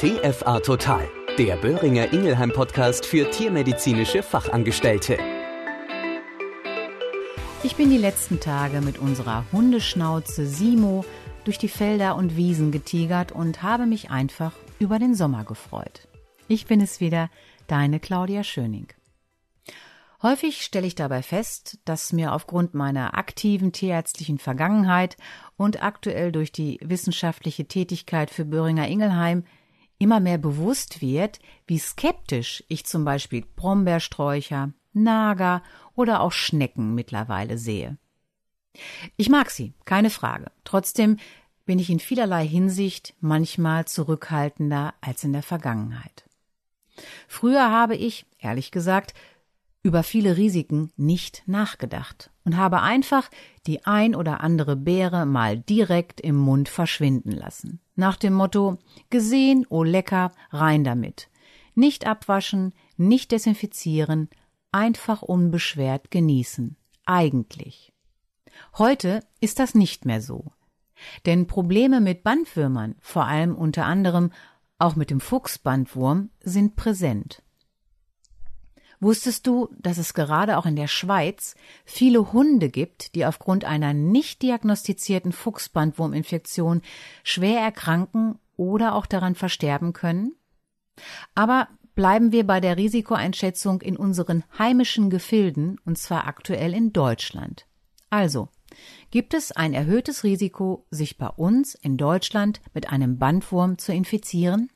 TFA Total, der Böhringer Ingelheim Podcast für tiermedizinische Fachangestellte. Ich bin die letzten Tage mit unserer Hundeschnauze Simo durch die Felder und Wiesen getigert und habe mich einfach über den Sommer gefreut. Ich bin es wieder, deine Claudia Schöning. Häufig stelle ich dabei fest, dass mir aufgrund meiner aktiven tierärztlichen Vergangenheit und aktuell durch die wissenschaftliche Tätigkeit für Böhringer Ingelheim immer mehr bewusst wird, wie skeptisch ich zum Beispiel Brombeersträucher, Nager oder auch Schnecken mittlerweile sehe. Ich mag sie, keine Frage. Trotzdem bin ich in vielerlei Hinsicht manchmal zurückhaltender als in der Vergangenheit. Früher habe ich, ehrlich gesagt, über viele Risiken nicht nachgedacht und habe einfach die ein oder andere Beere mal direkt im Mund verschwinden lassen. Nach dem Motto gesehen, oh lecker, rein damit. Nicht abwaschen, nicht desinfizieren, einfach unbeschwert genießen. Eigentlich. Heute ist das nicht mehr so. Denn Probleme mit Bandwürmern, vor allem unter anderem auch mit dem Fuchsbandwurm, sind präsent. Wusstest du, dass es gerade auch in der Schweiz viele Hunde gibt, die aufgrund einer nicht diagnostizierten Fuchsbandwurminfektion schwer erkranken oder auch daran versterben können? Aber bleiben wir bei der Risikoeinschätzung in unseren heimischen Gefilden, und zwar aktuell in Deutschland. Also, gibt es ein erhöhtes Risiko, sich bei uns in Deutschland mit einem Bandwurm zu infizieren?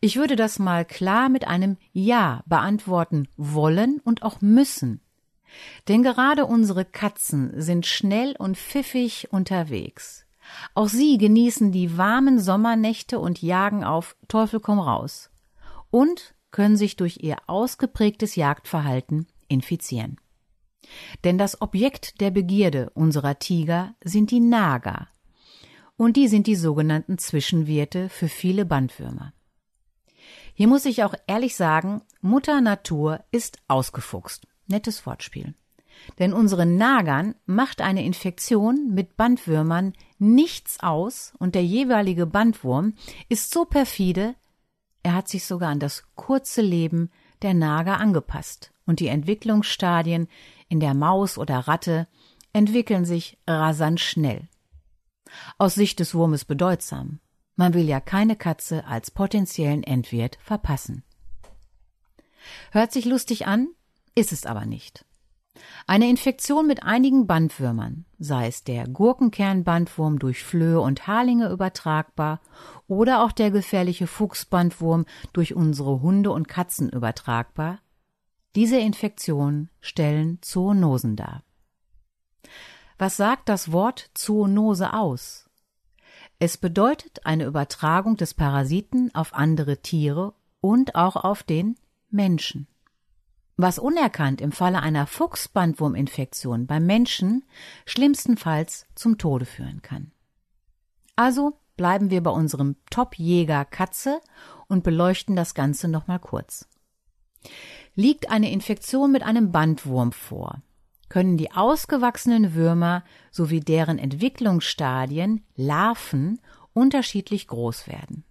Ich würde das mal klar mit einem Ja beantworten wollen und auch müssen. Denn gerade unsere Katzen sind schnell und pfiffig unterwegs. Auch sie genießen die warmen Sommernächte und jagen auf Teufel komm raus. Und können sich durch ihr ausgeprägtes Jagdverhalten infizieren. Denn das Objekt der Begierde unserer Tiger sind die Nager. Und die sind die sogenannten Zwischenwirte für viele Bandwürmer. Hier muss ich auch ehrlich sagen, Mutter Natur ist ausgefuchst. Nettes Wortspiel. Denn unseren Nagern macht eine Infektion mit Bandwürmern nichts aus und der jeweilige Bandwurm ist so perfide, er hat sich sogar an das kurze Leben der Nager angepasst und die Entwicklungsstadien in der Maus oder Ratte entwickeln sich rasant schnell. Aus Sicht des Wurmes bedeutsam. Man will ja keine Katze als potenziellen Endwirt verpassen. Hört sich lustig an, ist es aber nicht. Eine Infektion mit einigen Bandwürmern, sei es der Gurkenkernbandwurm durch Flöhe und Harlinge übertragbar oder auch der gefährliche Fuchsbandwurm durch unsere Hunde und Katzen übertragbar, diese Infektionen stellen Zoonosen dar. Was sagt das Wort Zoonose aus? Es bedeutet eine Übertragung des Parasiten auf andere Tiere und auch auf den Menschen. Was unerkannt im Falle einer Fuchsbandwurminfektion beim Menschen schlimmstenfalls zum Tode führen kann. Also bleiben wir bei unserem Top-Jäger Katze und beleuchten das Ganze nochmal kurz. Liegt eine Infektion mit einem Bandwurm vor, können die ausgewachsenen Würmer sowie deren Entwicklungsstadien, Larven, unterschiedlich groß werden.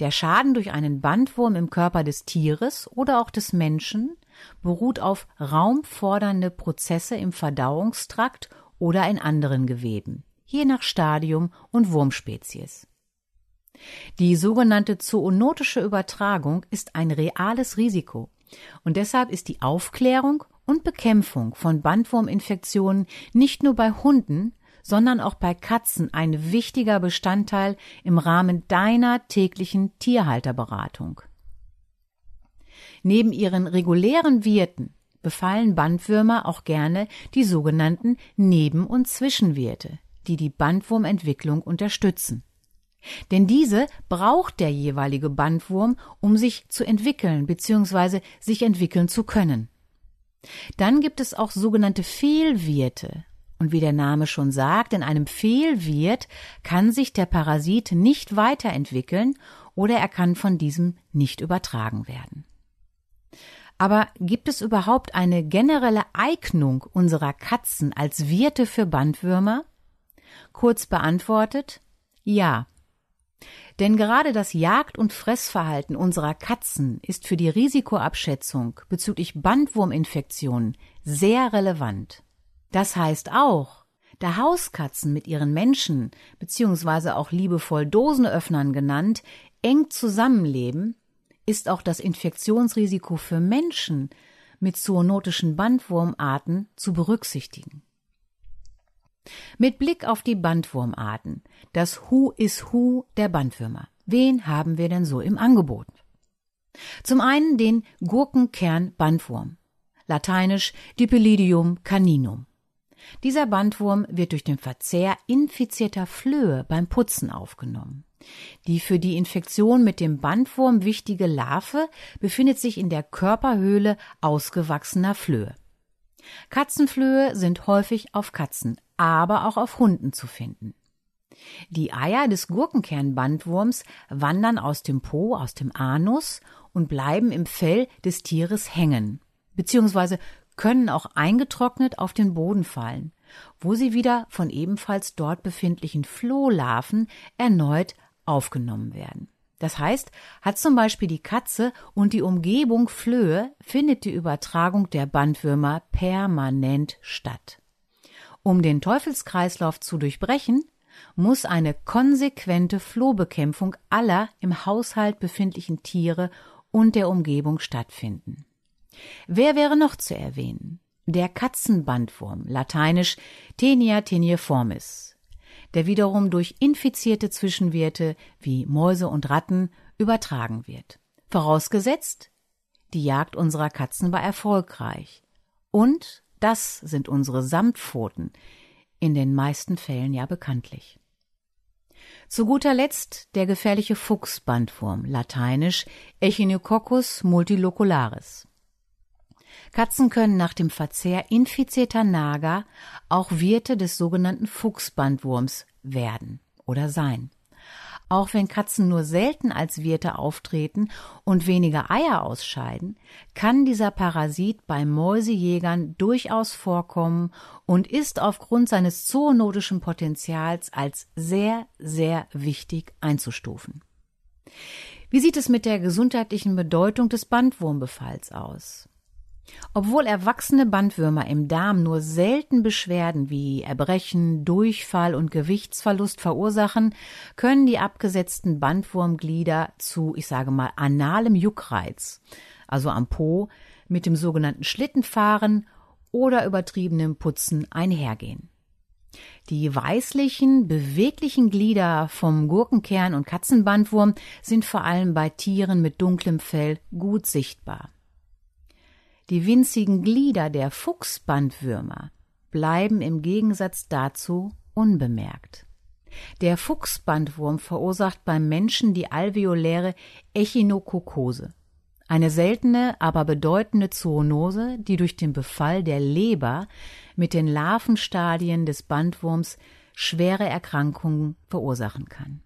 Der Schaden durch einen Bandwurm im Körper des Tieres oder auch des Menschen beruht auf raumfordernde Prozesse im Verdauungstrakt oder in anderen Geweben, je nach Stadium und Wurmspezies. Die sogenannte zoonotische Übertragung ist ein reales Risiko und deshalb ist die Aufklärung und Bekämpfung von Bandwurminfektionen nicht nur bei Hunden, sondern auch bei Katzen ein wichtiger Bestandteil im Rahmen deiner täglichen Tierhalterberatung. Neben ihren regulären Wirten befallen Bandwürmer auch gerne die sogenannten Neben- und Zwischenwirte, die die Bandwurmentwicklung unterstützen. Denn diese braucht der jeweilige Bandwurm, um sich zu entwickeln bzw. sich entwickeln zu können. Dann gibt es auch sogenannte Fehlwirte. Und wie der Name schon sagt, in einem Fehlwirt kann sich der Parasit nicht weiterentwickeln oder er kann von diesem nicht übertragen werden. Aber gibt es überhaupt eine generelle Eignung unserer Katzen als Wirte für Bandwürmer? Kurz beantwortet, ja. Denn gerade das Jagd- und Fressverhalten unserer Katzen ist für die Risikoabschätzung bezüglich Bandwurminfektionen sehr relevant. Das heißt auch, da Hauskatzen mit ihren Menschen beziehungsweise auch liebevoll Dosenöffnern genannt eng zusammenleben, ist auch das Infektionsrisiko für Menschen mit zoonotischen Bandwurmarten zu berücksichtigen. Mit Blick auf die Bandwurmarten, das Who is Who der Bandwürmer. Wen haben wir denn so im Angebot? Zum einen den Gurkenkern-Bandwurm, lateinisch Dipylidium caninum. Dieser Bandwurm wird durch den Verzehr infizierter Flöhe beim Putzen aufgenommen. Die für die Infektion mit dem Bandwurm wichtige Larve befindet sich in der Körperhöhle ausgewachsener Flöhe. Katzenflöhe sind häufig auf Katzen, aber auch auf Hunden zu finden. Die Eier des Gurkenkernbandwurms wandern aus dem Po, aus dem Anus und bleiben im Fell des Tieres hängen, beziehungsweise können auch eingetrocknet auf den Boden fallen, wo sie wieder von ebenfalls dort befindlichen Flohlarven erneut aufgenommen werden. Das heißt, hat zum Beispiel die Katze und die Umgebung Flöhe, findet die Übertragung der Bandwürmer permanent statt. Um den Teufelskreislauf zu durchbrechen, muss eine konsequente Flohbekämpfung aller im Haushalt befindlichen Tiere und der Umgebung stattfinden. Wer wäre noch zu erwähnen? Der Katzenbandwurm, lateinisch Tenia teniformis, der wiederum durch infizierte Zwischenwirte wie Mäuse und Ratten übertragen wird. Vorausgesetzt, die Jagd unserer Katzen war erfolgreich. Und das sind unsere Samtpfoten, in den meisten Fällen ja bekanntlich. Zu guter Letzt der gefährliche Fuchsbandwurm, lateinisch Echinococcus multilocularis. Katzen können nach dem Verzehr infizierter Nager auch Wirte des sogenannten Fuchsbandwurms werden oder sein. Auch wenn Katzen nur selten als Wirte auftreten und weniger Eier ausscheiden, kann dieser Parasit bei Mäusejägern durchaus vorkommen und ist aufgrund seines zoonotischen Potenzials als sehr, sehr wichtig einzustufen. Wie sieht es mit der gesundheitlichen Bedeutung des Bandwurmbefalls aus? Obwohl erwachsene Bandwürmer im Darm nur selten Beschwerden wie Erbrechen, Durchfall und Gewichtsverlust verursachen, können die abgesetzten Bandwurmglieder zu, ich sage mal, analem Juckreiz, also am Po, mit dem sogenannten Schlittenfahren oder übertriebenem Putzen einhergehen. Die weißlichen, beweglichen Glieder vom Gurkenkern und Katzenbandwurm sind vor allem bei Tieren mit dunklem Fell gut sichtbar. Die winzigen Glieder der Fuchsbandwürmer bleiben im Gegensatz dazu unbemerkt. Der Fuchsbandwurm verursacht beim Menschen die alveoläre Echinokokose, eine seltene, aber bedeutende Zoonose, die durch den Befall der Leber mit den Larvenstadien des Bandwurms schwere Erkrankungen verursachen kann.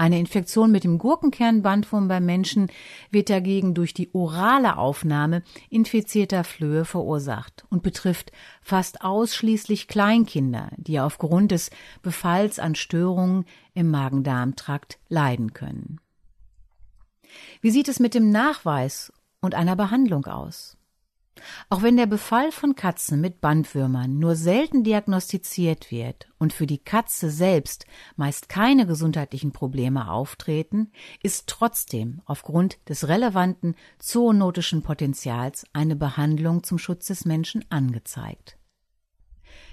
Eine Infektion mit dem Gurkenkernbandwurm beim Menschen wird dagegen durch die orale Aufnahme infizierter Flöhe verursacht und betrifft fast ausschließlich Kleinkinder, die aufgrund des Befalls an Störungen im Magen-Darm-Trakt leiden können. Wie sieht es mit dem Nachweis und einer Behandlung aus? Auch wenn der Befall von Katzen mit Bandwürmern nur selten diagnostiziert wird und für die Katze selbst meist keine gesundheitlichen Probleme auftreten, ist trotzdem aufgrund des relevanten zoonotischen Potenzials eine Behandlung zum Schutz des Menschen angezeigt.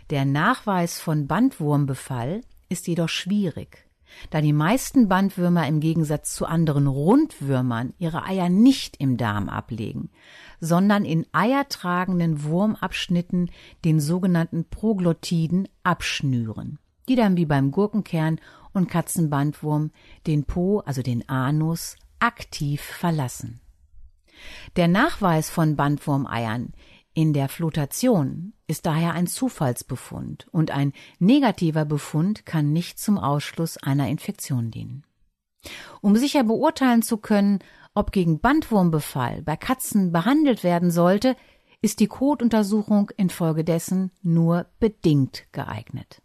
Der Nachweis von Bandwurmbefall ist jedoch schwierig da die meisten Bandwürmer im Gegensatz zu anderen Rundwürmern ihre Eier nicht im Darm ablegen, sondern in eiertragenden Wurmabschnitten, den sogenannten Proglottiden, abschnüren, die dann wie beim Gurkenkern und Katzenbandwurm den Po, also den Anus, aktiv verlassen. Der Nachweis von Bandwurmeiern in der Flotation ist daher ein Zufallsbefund und ein negativer Befund kann nicht zum Ausschluss einer Infektion dienen. Um sicher beurteilen zu können, ob gegen Bandwurmbefall bei Katzen behandelt werden sollte, ist die Kotuntersuchung infolgedessen nur bedingt geeignet.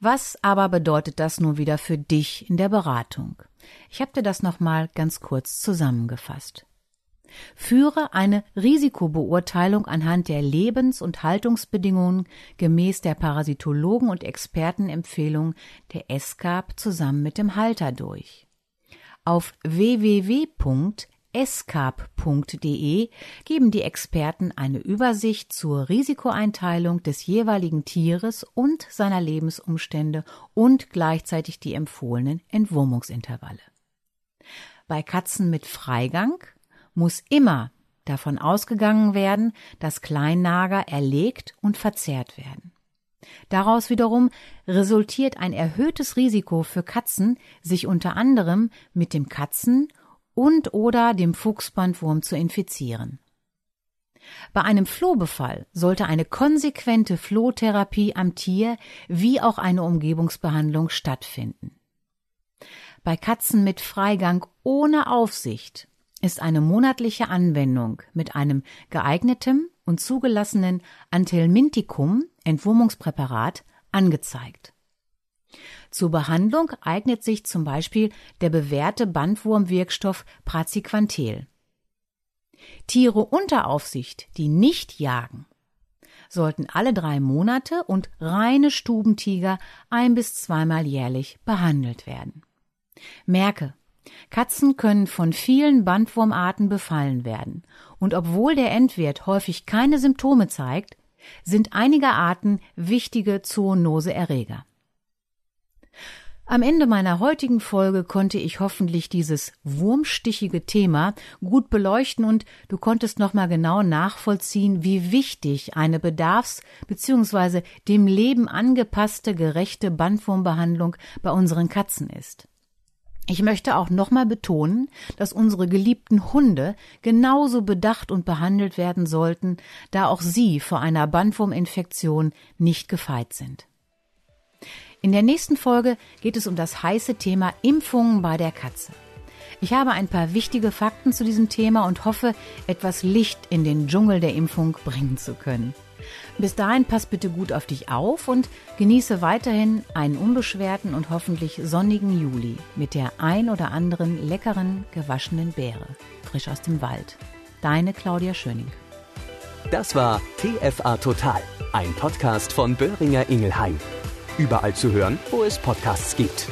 Was aber bedeutet das nun wieder für dich in der Beratung? Ich habe dir das nochmal ganz kurz zusammengefasst. Führe eine Risikobeurteilung anhand der Lebens- und Haltungsbedingungen gemäß der Parasitologen und Expertenempfehlung der ESCAP zusammen mit dem Halter durch. Auf www.escap.de geben die Experten eine Übersicht zur Risikoeinteilung des jeweiligen Tieres und seiner Lebensumstände und gleichzeitig die empfohlenen Entwurmungsintervalle. Bei Katzen mit Freigang muss immer davon ausgegangen werden, dass Kleinnager erlegt und verzehrt werden. Daraus wiederum resultiert ein erhöhtes Risiko für Katzen, sich unter anderem mit dem Katzen- und oder dem Fuchsbandwurm zu infizieren. Bei einem Flohbefall sollte eine konsequente Flohtherapie am Tier wie auch eine Umgebungsbehandlung stattfinden. Bei Katzen mit Freigang ohne Aufsicht ist eine monatliche Anwendung mit einem geeigneten und zugelassenen Antelmintikum Entwurmungspräparat angezeigt. Zur Behandlung eignet sich zum Beispiel der bewährte Bandwurmwirkstoff Praziquantel. Tiere unter Aufsicht, die nicht jagen, sollten alle drei Monate und reine Stubentiger ein bis zweimal jährlich behandelt werden. Merke, Katzen können von vielen Bandwurmarten befallen werden, und obwohl der Endwert häufig keine Symptome zeigt, sind einige Arten wichtige Zoonoseerreger. Am Ende meiner heutigen Folge konnte ich hoffentlich dieses wurmstichige Thema gut beleuchten und du konntest nochmal genau nachvollziehen, wie wichtig eine bedarfs- bzw. dem Leben angepasste gerechte Bandwurmbehandlung bei unseren Katzen ist. Ich möchte auch nochmal betonen, dass unsere geliebten Hunde genauso bedacht und behandelt werden sollten, da auch sie vor einer Bandwurminfektion nicht gefeit sind. In der nächsten Folge geht es um das heiße Thema Impfungen bei der Katze. Ich habe ein paar wichtige Fakten zu diesem Thema und hoffe, etwas Licht in den Dschungel der Impfung bringen zu können. Bis dahin pass bitte gut auf dich auf und genieße weiterhin einen unbeschwerten und hoffentlich sonnigen Juli mit der ein oder anderen leckeren gewaschenen Beere, frisch aus dem Wald. Deine Claudia Schöning. Das war TFA Total, ein Podcast von Böhringer Ingelheim. Überall zu hören, wo es Podcasts gibt.